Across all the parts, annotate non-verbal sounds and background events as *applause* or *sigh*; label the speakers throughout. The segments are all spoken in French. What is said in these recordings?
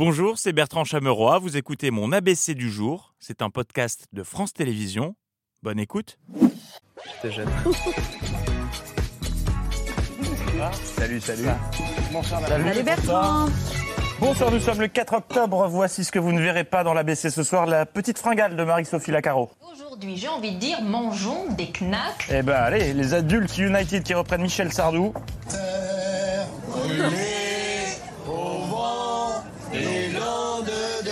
Speaker 1: Bonjour, c'est Bertrand Chameroy. Vous écoutez mon ABC du jour. C'est un podcast de France Télévisions. Bonne écoute.
Speaker 2: T'es jeune. *laughs*
Speaker 3: Salut, salut.
Speaker 2: Bonsoir,
Speaker 4: Salut Bertrand
Speaker 3: Bonsoir, nous sommes le 4 octobre. Voici ce que vous ne verrez pas dans l'ABC ce soir, la petite fringale de Marie-Sophie Lacaro.
Speaker 5: Aujourd'hui, j'ai envie de dire, mangeons des knacks.
Speaker 3: Eh ben allez, les adultes United qui reprennent Michel Sardou.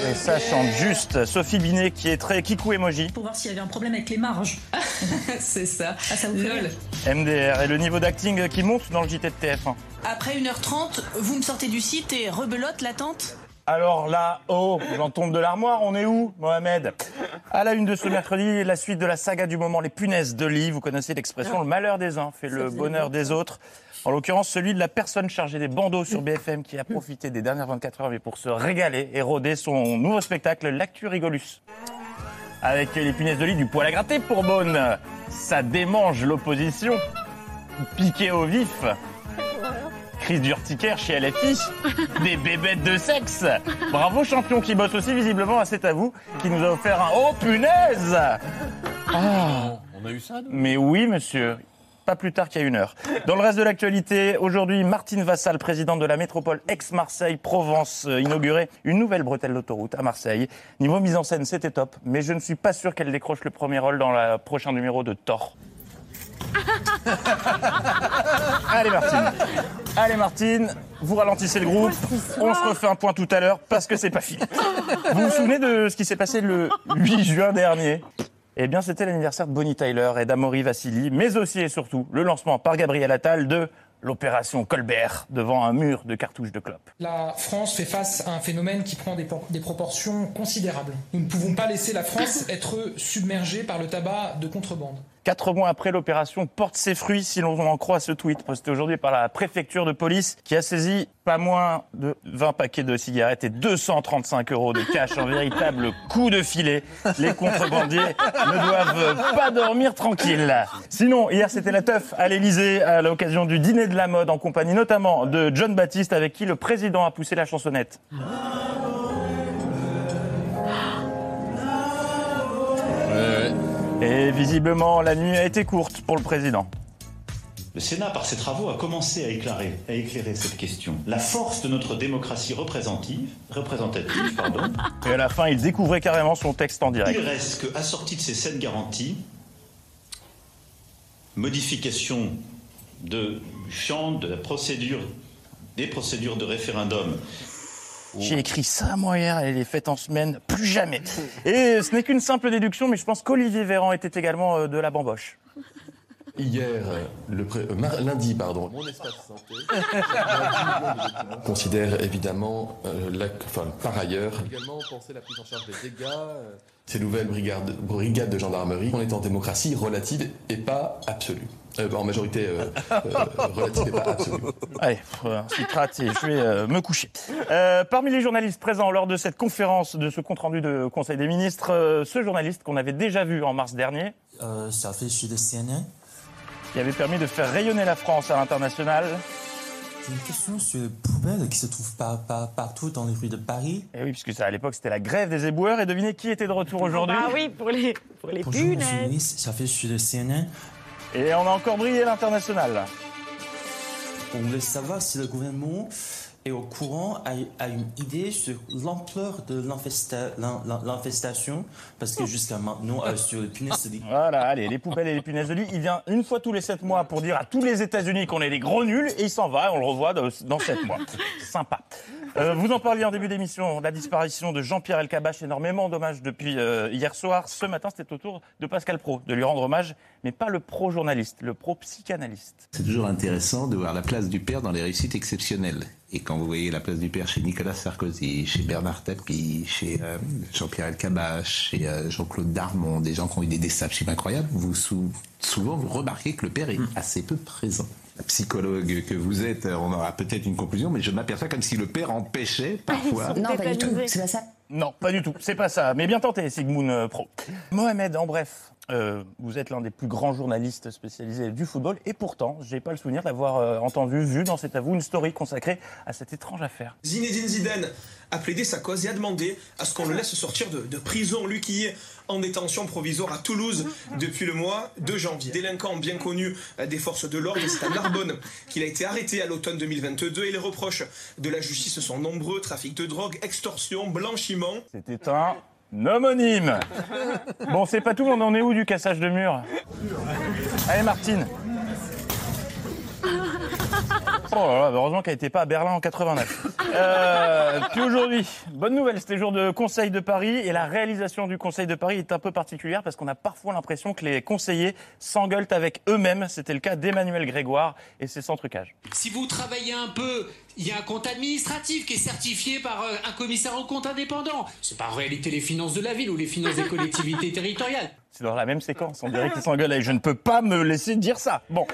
Speaker 3: Et ça chante juste Sophie Binet qui est très kikou emoji.
Speaker 6: pour voir s'il y avait un problème avec les marges. *laughs*
Speaker 7: C'est ça.
Speaker 6: Ah, ça vous
Speaker 7: Lol.
Speaker 3: MDR et le niveau d'acting qui monte dans le JT de TF1.
Speaker 7: Après 1h30, vous me sortez du site et rebelote l'attente
Speaker 3: Alors là, oh, j'en tombe de l'armoire, on est où, Mohamed? À la une de ce mercredi, la suite de la saga du moment, les punaises de lit. Vous connaissez l'expression, le malheur des uns fait le bonheur des autres. En l'occurrence, celui de la personne chargée des bandeaux sur BFM qui a profité des dernières 24 heures mais pour se régaler et roder son nouveau spectacle, L'Actu Rigolus. Avec les punaises de lit du poil à gratter pour Beaune. Ça démange l'opposition. Piqué au vif. Crise d'urticaire chez LFI. Des bébêtes de sexe. Bravo champion qui bosse aussi visiblement à C'est à vous, qui nous a offert un Oh punaise Ah.
Speaker 2: On a eu ça, nous?
Speaker 3: Mais oui monsieur. Pas plus tard qu'il y a une heure. Dans le reste de l'actualité, aujourd'hui, Martine Vassal, présidente de la métropole ex-Marseille-Provence, euh, inaugurait une nouvelle bretelle d'autoroute à Marseille. Niveau mise en scène, c'était top, mais je ne suis pas sûr qu'elle décroche le premier rôle dans le prochain numéro de Thor. *laughs* Allez Martine, allez Martine, vous ralentissez le groupe, on se refait un point tout à l'heure parce que c'est pas fini. Vous vous souvenez de ce qui s'est passé le 8 juin dernier? Eh bien, c'était l'anniversaire de Bonnie Tyler et d'Amaury Vassili, mais aussi et surtout le lancement par Gabriel Attal de l'opération Colbert devant un mur de cartouches de clopes.
Speaker 8: La France fait face à un phénomène qui prend des, por- des proportions considérables. Nous ne pouvons pas laisser la France *coughs* être submergée par le tabac de contrebande.
Speaker 3: Quatre mois après, l'opération porte ses fruits, si l'on en croit ce tweet posté aujourd'hui par la préfecture de police, qui a saisi pas moins de 20 paquets de cigarettes et 235 euros de cash, un véritable coup de filet. Les contrebandiers ne doivent pas dormir tranquilles. Sinon, hier, c'était la teuf à l'Elysée à l'occasion du dîner de la mode, en compagnie notamment de John Baptiste, avec qui le président a poussé la chansonnette. Et visiblement, la nuit a été courte pour le président.
Speaker 9: Le Sénat, par ses travaux, a commencé à éclairer, à éclairer cette question. La force de notre démocratie représentative, représentative pardon, *laughs*
Speaker 3: Et à la fin, il découvrait carrément son texte en
Speaker 9: il
Speaker 3: direct.
Speaker 9: reste que, assorti de ces sept garanties, modification de, champ de la procédure, des procédures de référendum
Speaker 3: J'ai écrit ça, moi, hier, et les fêtes en semaine, plus jamais. Et ce n'est qu'une simple déduction, mais je pense qu'Olivier Véran était également euh, de la bamboche.
Speaker 10: Hier, euh, le pré- euh, lundi, pardon, mon espace santé *laughs* considère évidemment, euh, la- enfin, par ailleurs, également penser la prise en charge des dégâts. euh, ces nouvelles brigades, brigades de gendarmerie. On est en démocratie relative et pas absolue. Euh, en majorité euh, euh, *laughs* relative et pas absolue.
Speaker 3: Allez, euh, un citrate et je vais euh, me coucher. Euh, parmi les journalistes présents lors de cette conférence, de ce compte-rendu de Conseil des ministres, euh, ce journaliste qu'on avait déjà vu en mars dernier,
Speaker 11: Euh, ça fait chez le CNN.
Speaker 3: qui avait permis de faire rayonner la France à l'international.
Speaker 11: J'ai une question sur les poubelles qui se trouvent par, par- partout dans les rues de Paris.
Speaker 3: Et oui, puisque ça, à l'époque, c'était la grève des éboueurs. Et devinez qui était de retour aujourd'hui?
Speaker 4: Ah oui, pour les, pour les
Speaker 11: Bonjour, monsieur
Speaker 4: punaises.
Speaker 11: Louis, ça fait chez le CNN.
Speaker 3: Et on a encore brillé l'international.
Speaker 11: On voulait savoir si le gouvernement est au courant, a, a une idée sur l'ampleur de l'infesta- l'in- l'in- l'infestation, parce que jusqu'à maintenant, euh, sur le punaises de lit,
Speaker 3: Voilà, allez, les poubelles et les punaises de lit. Il vient une fois tous les sept mois pour dire à tous les États-Unis qu'on est des gros nuls et il s'en va et on le revoit dans dans sept mois. *laughs* Sympa. Euh, vous en parliez en début d'émission, la disparition de Jean-Pierre Elkabbach, énormément d'hommages depuis euh, hier soir. Ce matin, c'était au tour de Pascal Pro de lui rendre hommage, mais pas le pro-journaliste, le pro-psychanalyste.
Speaker 12: C'est toujours intéressant de voir la place du père dans les réussites exceptionnelles. Et quand vous voyez la place du père chez Nicolas Sarkozy, chez Bernard Tapie, chez euh, Jean-Pierre Elkabbach, chez euh, Jean-Claude Darmon, des gens qui ont eu des absolument incroyables, vous sou- souvent vous remarquez que le père est assez peu présent. La psychologue que vous êtes, euh, on aura peut-être une conclusion, mais je m'aperçois comme si le père empêchait parfois.
Speaker 4: Non, pas du tout, c'est
Speaker 6: pas ça.
Speaker 3: Non, pas du tout, c'est pas ça. Mais bien tenté, Sigmund Pro. Mohamed, en bref, Euh, vous êtes l'un des plus grands journalistes spécialisés du football et pourtant, j'ai pas le souvenir d'avoir euh, entendu, vu dans cet avou une story consacrée à cette étrange affaire.
Speaker 13: Zinedine Zidane a plaidé sa cause et a demandé à ce qu'on le laisse sortir de, de prison, lui qui est en détention provisoire à Toulouse depuis le mois de janvier. Délinquant bien connu euh, des forces de l'ordre, c'est à Narbonne qu'il a été arrêté à l'automne 2022 et les reproches de la justice sont nombreux, trafic de drogue, extorsion, blanchiment.
Speaker 3: C'était un homonyme. Bon, c'est pas tout, on en est où du cassage de mur Allez, Martine. Oh là là, heureusement qu'elle n'était pas à Berlin en 89. Euh, puis aujourd'hui, bonne nouvelle, c'était le jour de Conseil de Paris et la réalisation du Conseil de Paris est un peu particulière parce qu'on a parfois l'impression que les conseillers s'engueulent avec eux-mêmes. C'était le cas d'Emmanuel Grégoire et c'est sans trucage.
Speaker 14: Si vous travaillez un peu, il y a un compte administratif qui est certifié par euh, un commissaire au compte indépendant. C'est pas en réalité les finances de la ville ou les finances des collectivités *laughs* territoriales.
Speaker 3: C'est dans la même séquence, on dirait qu'ils s'engueulent et je ne peux pas me laisser dire ça. Bon,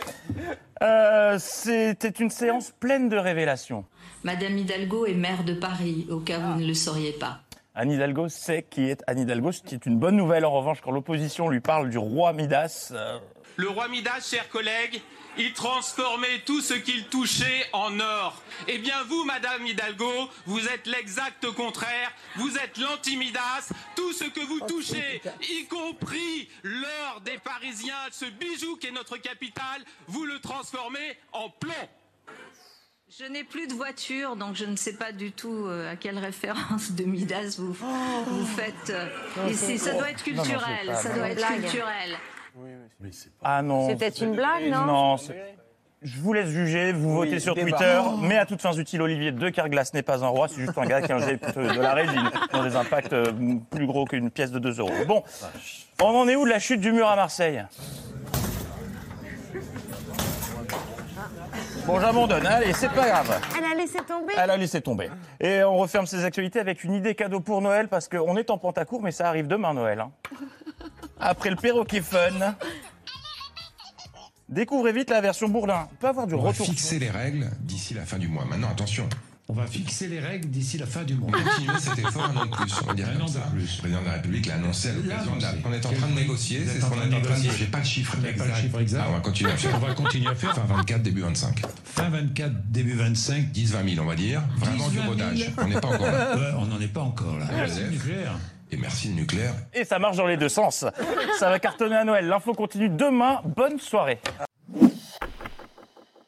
Speaker 3: Euh, c'était une séance pleine de révélations.
Speaker 15: Madame Hidalgo est maire de Paris, au cas où vous ne le sauriez pas.
Speaker 3: Anne Hidalgo sait qui est Anne Hidalgo, ce qui est une bonne nouvelle en revanche quand l'opposition lui parle du roi Midas. euh,
Speaker 16: Le roi Midas, chers collègues, il transformait tout ce qu'il touchait en or. Eh bien vous, Madame Hidalgo, vous êtes l'exact contraire. Vous êtes l'anti-Midas. Tout ce que vous touchez, y compris l'or des Parisiens, ce bijou qui est notre capitale, vous le transformez en plomb.
Speaker 15: Je n'ai plus de voiture, donc je ne sais pas du tout euh, à quelle référence de Midas vous, vous faites. euh,
Speaker 3: Non,
Speaker 15: et ça doit être
Speaker 3: Non, non, c'est
Speaker 15: culturel,
Speaker 3: pas-
Speaker 15: ça doit être
Speaker 4: Blague.
Speaker 15: culturel.
Speaker 3: Ah non.
Speaker 4: C'est peut-être une blague, non
Speaker 3: Non, je vous laisse juger, vous
Speaker 2: Oui,
Speaker 3: votez sur
Speaker 2: débat.
Speaker 3: Twitter,
Speaker 2: Oh.
Speaker 3: mais à toutes fins utiles, Olivier de Carglass n'est pas un roi, c'est juste un gars qui a un jet de la résine, qui ont des impacts euh, plus gros qu'une pièce de 2 euros. Bon, on en est où de la chute du mur à Marseille? Bon, j'abandonne, allez, c'est pas grave.
Speaker 4: Elle a laissé tomber
Speaker 3: Elle a laissé tomber. Et on referme ces actualités avec une idée cadeau pour Noël, parce qu'on est en Pentacourt, mais ça arrive demain, Noël. hein. Après le perroquet fun, découvrez vite la version Bourlin. Il peut avoir du
Speaker 17: On va
Speaker 3: retour.
Speaker 17: fixer les règles d'ici la fin du mois. Maintenant, attention.
Speaker 18: On va fixer les règles d'ici la fin du mois.
Speaker 17: On continue cet effort un an de plus. On va dire
Speaker 18: Un an de plus.
Speaker 17: Le président de la République l'a annoncé à l'occasion de la-
Speaker 18: annoncé.
Speaker 17: qu'on est en train de négocier. C'est ce qu'on est en train de. J'ai pas le chiffre
Speaker 18: pas le
Speaker 17: exact.
Speaker 18: chiffre exact
Speaker 17: Ah, on va continuer à faire.
Speaker 18: On va continuer à faire.
Speaker 17: Fin 24, début 25.
Speaker 18: Fin 24, début 25.
Speaker 17: 10-20 000, on va dire. Vraiment
Speaker 18: 10,
Speaker 17: du
Speaker 18: 20 000.
Speaker 17: rodage. On n'est pas encore là. *laughs*
Speaker 18: Ouais, on n'en est pas encore là.
Speaker 17: Merci.
Speaker 18: C'est nucléaire.
Speaker 17: Et merci le nucléaire.
Speaker 3: Et ça marche dans les deux sens. Ça va cartonner à Noël. L'info continue demain. Bonne soirée.